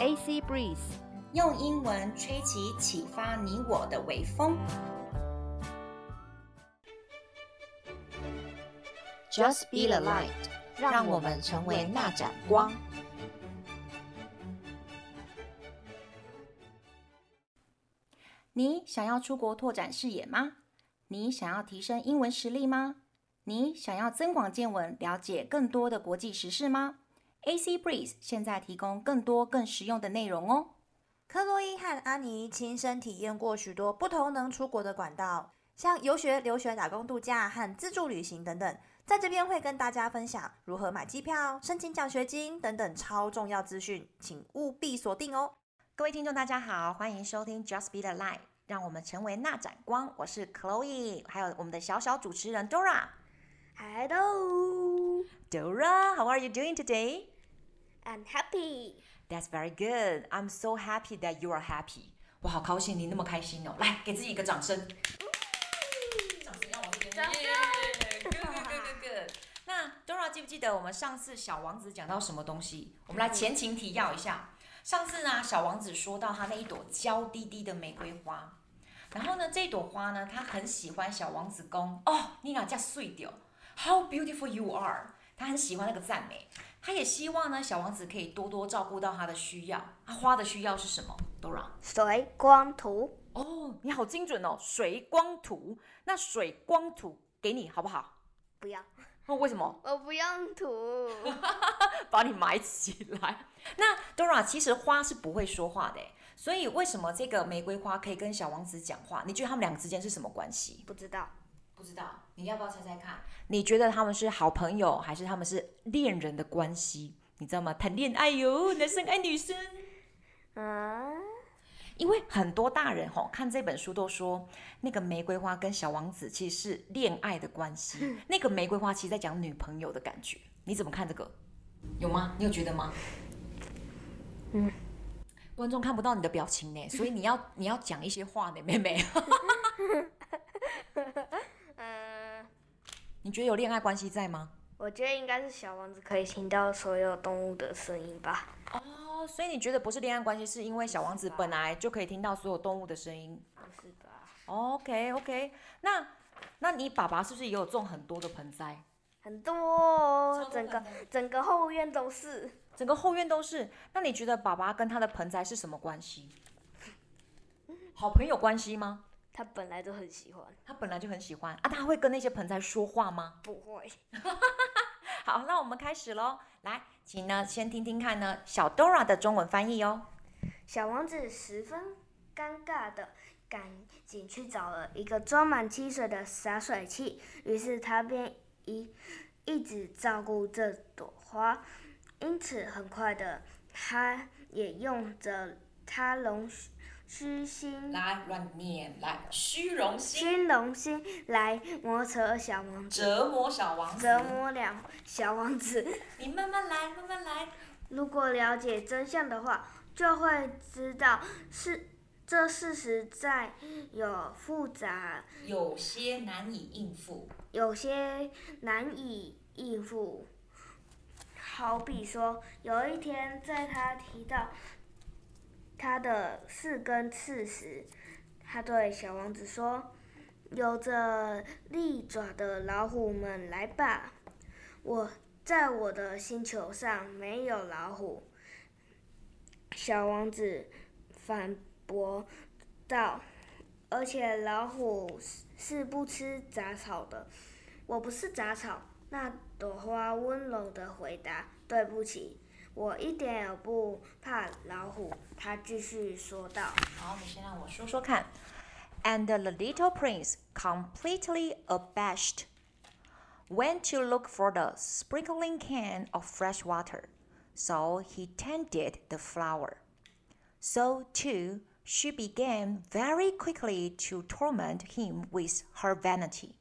AC Breeze，用英文吹起启发你我的微风。Just be the light，让我们成为那盏光。你想要出国拓展视野吗？你想要提升英文实力吗？你想要增广见闻，了解更多的国际时事吗？AC Breeze 现在提供更多更实用的内容哦。克洛伊和安妮亲身体验过许多不同能出国的管道，像游学、留学、打工度假和自助旅行等等。在这边会跟大家分享如何买机票、申请奖学金等等超重要资讯，请务必锁定哦。各位听众，大家好，欢迎收听 Just Be the Light，让我们成为那盏光。我是 Chloe，还有我们的小小主持人 Dora。Hello，Dora，How are you doing today? I'm happy. That's very good. I'm so happy that you are happy. 我好高兴你那么开心哦！来，给自己一个掌声。掌声要往这边。掌声。Good, good, good, good, good. 那 Dora 记不记得我们上次小王子讲到什么东西？我们来前情提要一下。上次呢，小王子说到他那一朵娇滴滴的玫瑰花，然后呢，这朵花呢，他很喜欢小王子公哦，你哪叫碎掉？How beautiful you are！他很喜欢那个赞美，他也希望呢，小王子可以多多照顾到他的需要。他花的需要是什么？Dora，水光图。哦，你好精准哦，水光图。那水光图给你好不好？不要。哦，为什么？我不用涂，把你埋起来。那 Dora 其实花是不会说话的，所以为什么这个玫瑰花可以跟小王子讲话？你觉得他们两个之间是什么关系？不知道，不知道。你要不要猜猜看？你觉得他们是好朋友，还是他们是恋人的关系？你知道吗？谈恋爱哟，男生爱女生。啊。因为很多大人吼看这本书都说，那个玫瑰花跟小王子其实是恋爱的关系。那个玫瑰花其实在讲女朋友的感觉。你怎么看这个？有吗？你有觉得吗？嗯。观众看不到你的表情呢，所以你要你要讲一些话呢，妹妹。嗯。你觉得有恋爱关系在吗？我觉得应该是小王子可以听到所有动物的声音吧。哦，所以你觉得不是恋爱关系，是因为小王子本来就可以听到所有动物的声音？不是吧？OK OK，那那你爸爸是不是也有种很多的盆栽？很多，整个整个后院都是。整个后院都是。那你觉得爸爸跟他的盆栽是什么关系？好朋友关系吗？他本来就很喜欢。他本来就很喜欢啊？他会跟那些盆栽说话吗？不会。好，那我们开始喽。来，请呢先听听看呢小 Dora 的中文翻译哦。小王子十分尴尬的赶紧去找了一个装满汽水的洒水器，于是他便一一直照顾这朵花，因此很快的，他也用着他龙。虚心来乱念来虚荣心，虚荣心来磨折小王子，折磨小王子，折磨两小王子。你慢慢来，慢慢来。如果了解真相的话，就会知道是这事实在有复杂，有些难以应付，有些难以应付。好比说，有一天在他提到。他的四根刺时，他对小王子说：“有着利爪的老虎们，来吧！我在我的星球上没有老虎。”小王子反驳道：“而且老虎是不吃杂草的。”“我不是杂草。”那朵花温柔的回答：“对不起。”我一点也不怕老虎，他继续说道。好，你先让我说说看。And the little prince, completely abashed, went to look for the sprinkling can of fresh water. So he tended the flower. So too, she began very quickly to torment him with her vanity,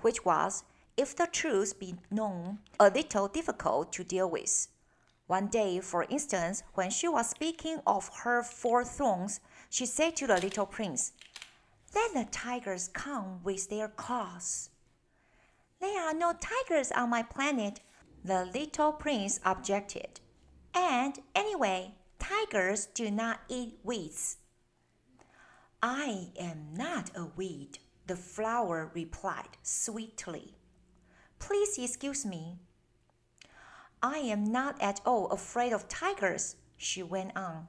which was, if the truth be known, a little difficult to deal with. One day, for instance, when she was speaking of her four thorns, she said to the little prince, Let the tigers come with their claws. There are no tigers on my planet, the little prince objected. And anyway, tigers do not eat weeds. I am not a weed, the flower replied sweetly. Please excuse me. I am not at all afraid of tigers, she went on,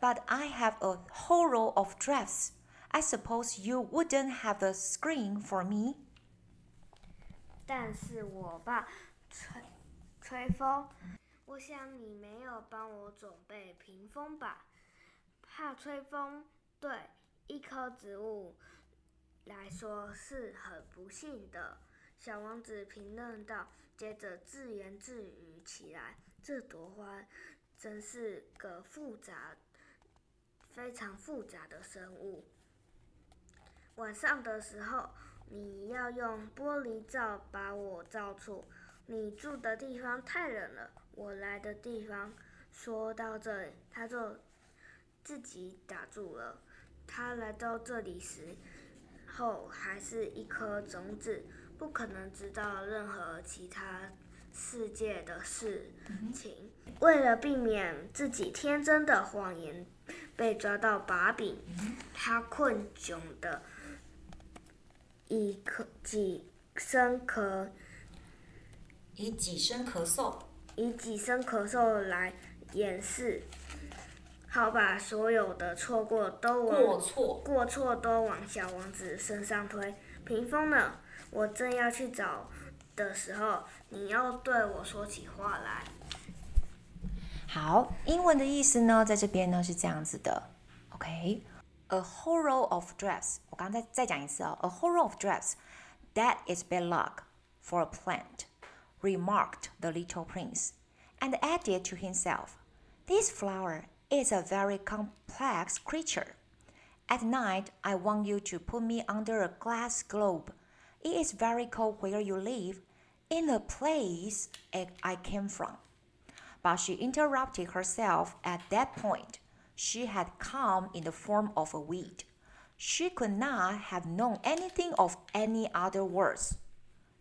but I have a whole row of drafts. I suppose you wouldn't have a screen for me. 但是我爸吹吹风，我想你没有帮我准备屏风吧？怕吹风，对一棵植物来说是很不幸的。小王子评论道，接着自言自语起来：“这朵花真是个复杂、非常复杂的生物。晚上的时候，你要用玻璃罩把我罩住。你住的地方太冷了，我来的地方……”说到这里，他就自己打住了。他来到这里时候，还是一颗种子。不可能知道任何其他世界的事情。为了避免自己天真的谎言被抓到把柄，他困窘的以咳几声咳，以几声咳嗽，以几声咳嗽来掩饰，好把所有的错过都往过错过错都往小王子身上推。屏风呢？我正要去找的时候，你要对我说起话来。好，英文的意思呢，在这边呢是这样子的，OK，a whole row of drafts。我刚刚再再讲一次哦，a whole row of drafts。That is bad luck for a plant, remarked the little prince, and added to himself, This flower is a very complex creature. At night, I want you to put me under a glass globe. it is very cold where you live, in the place I came from. But she interrupted herself at that point. She had come in the form of a weed. She could not have known anything of any other words.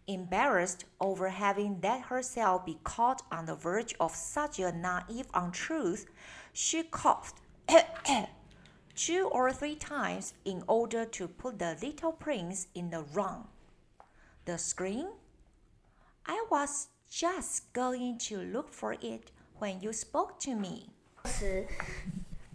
Embarrassed over having let herself be caught on the verge of such a naive untruth, she coughed two or three times in order to put the little prince in the wrong the screen? I was just going to look for it when you spoke to me. 时，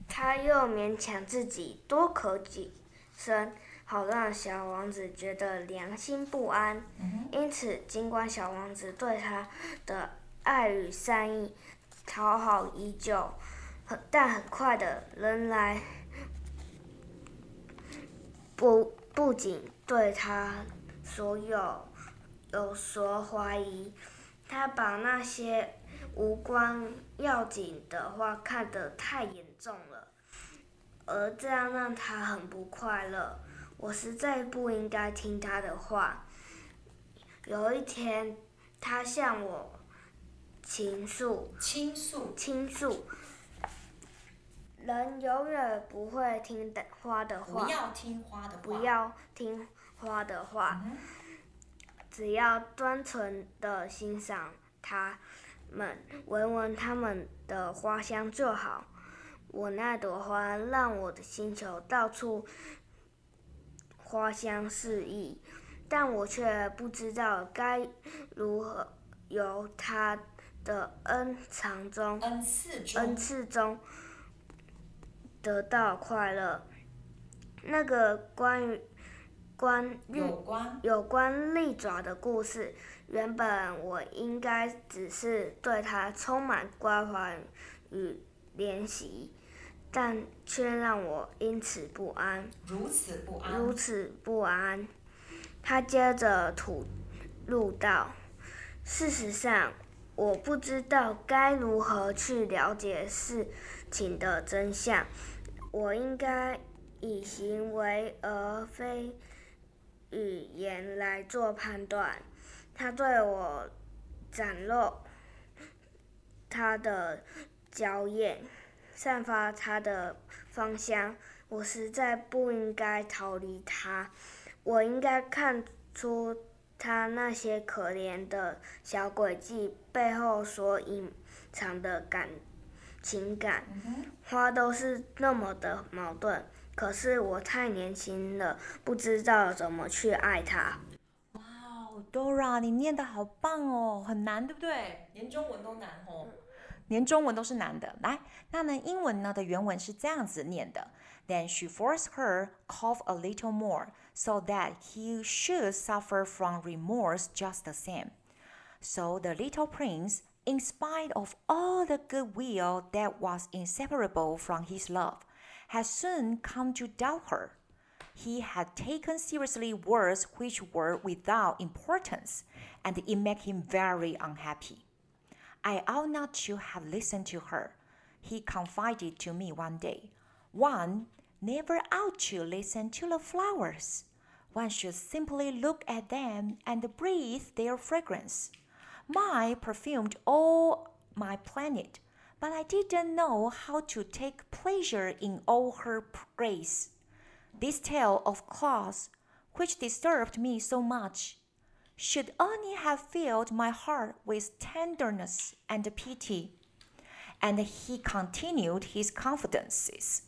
他又勉强自己多咳几声，好让小王子觉得良心不安。因此，尽管小王子对他的爱与善意讨好已久，但很快的，仍来不不仅对他。所有有所怀疑，他把那些无关要紧的话看得太严重了，而这样让他很不快乐。我实在不应该听他的话。有一天，他向我倾诉，倾诉，倾诉。人永远不会听的花的话。不要听花的话。不要听。花的话，只要单纯的欣赏它们，闻闻它们的花香就好。我那朵花让我的星球到处花香四溢，但我却不知道该如何由它的恩藏中，恩赐中，恩赐中得到快乐。那个关于。关有关有关利爪的故事，原本我应该只是对它充满关怀与怜惜，但却让我因此不安。如此不安。如此不安。他接着吐露道：“事实上，我不知道该如何去了解事情的真相。我应该以行为而非。”语言来做判断。他对我展露他的娇艳，散发他的芳香。我实在不应该逃离他。我应该看出他那些可怜的小诡计背后所隐藏的感情感。花都是那么的矛盾，可是我太年轻了，不知道怎么去爱他。哇哦，Dora，你念得好棒哦，很难，对不对？连中文都难哦，连中文都是难的。来，那呢，英文呢的原文是这样子念的：Then she forced her cough a little more, so that he should suffer from remorse just the same. So the little prince, in spite of all the goodwill that was inseparable from his love, had soon come to doubt her. He had taken seriously words which were without importance, and it made him very unhappy. I ought not to have listened to her, he confided to me one day. One never ought to listen to the flowers. One should simply look at them and breathe their fragrance. My perfumed all my planet, but I didn't know how to take pleasure in all her grace. This tale of Claus, which disturbed me so much, should only have filled my heart with tenderness and pity. And he continued his confidences.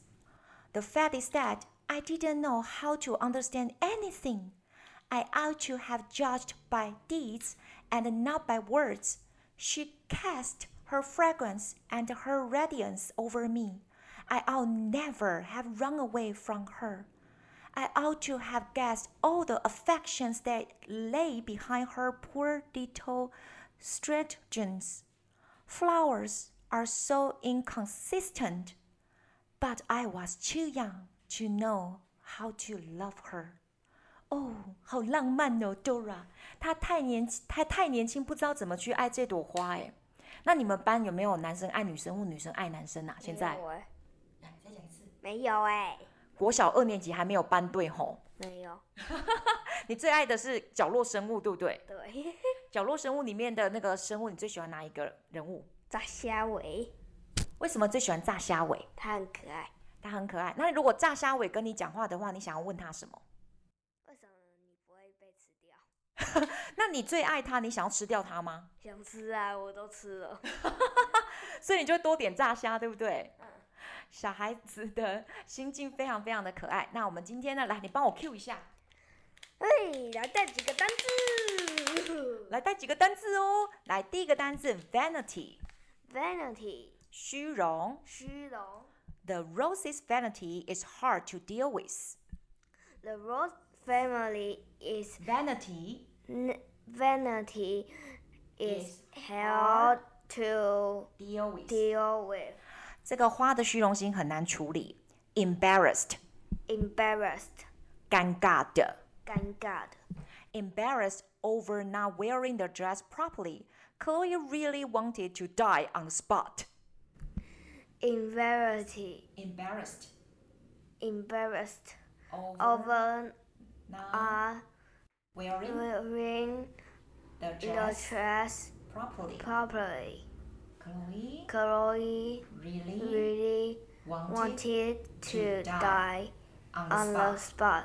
The fact is that I didn't know how to understand anything. I ought to have judged by deeds and not by words. She cast her fragrance and her radiance over me. I ought never have run away from her. I ought to have guessed all the affections that lay behind her poor little stratagems. Flowers are so inconsistent, but I was too young to know how to love her. 哦，好浪漫哦，Dora。她太年轻，她太年轻，不知道怎么去爱这朵花哎。 那你们班有没有男生爱女生或女生爱男生啊？现在？没有哎。来，再讲一次。没有哎。国小二年级还没有班对吼？没有。你最爱的是角落生物，对不对？对。角落生物里面的那个生物，你最喜欢哪一个人物？炸虾尾。为什么最喜欢炸虾尾？它很可爱。它很可爱。那如果炸虾尾跟你讲话的话，你想要问他什么？那你最爱它，你想要吃掉它吗？想吃啊，我都吃了。所以你就会多点炸虾，对不对？嗯。小孩子的心境非常非常的可爱。那我们今天呢，来，你帮我 Q 一下。哎，来带几个单字。来带几个单字哦。来，第一个单字 vanity。vanity。虚荣。虚荣。The rose's vanity is hard to deal with. The rose family is vanity. Vanity is hard to deal with. Deal with. 这个花的虚荣心很难处理。Embarrassed. Embarrassed. 尴尬的。尴尬的。Embarrassed over not wearing the dress properly. Chloe really wanted to die on the spot. Embarrassed. Embarrassed. Embarrassed. Over, over not uh, Wearing, wearing the the dress properly. properly. Chloe Chloe really really wanted, wanted to die on the spot.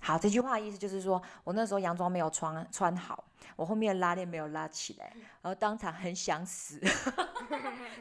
好，这句话的意思就是说，我那时候洋装没有穿穿好，我后面的拉链没有拉起来，然后当场很想死。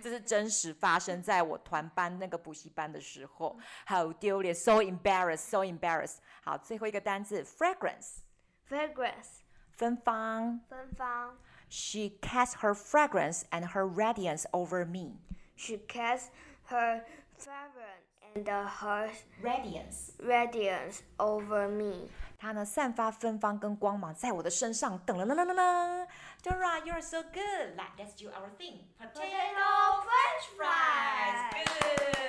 这是真实发生在我团班那个补习班的时候，好丢脸，so embarrassed，so embarrassed。好，最后一个单字，fragrance。Fragrance. 芬芳。芬芳。 She cast her fragrance and her radiance over me. She cast her fragrance and her Radiance. radiance over me. 她呢，散发芬芳跟光芒在我的身上。噔噔噔噔噔噔。Dora, you're so good. Like, let's do our thing. Potato Potato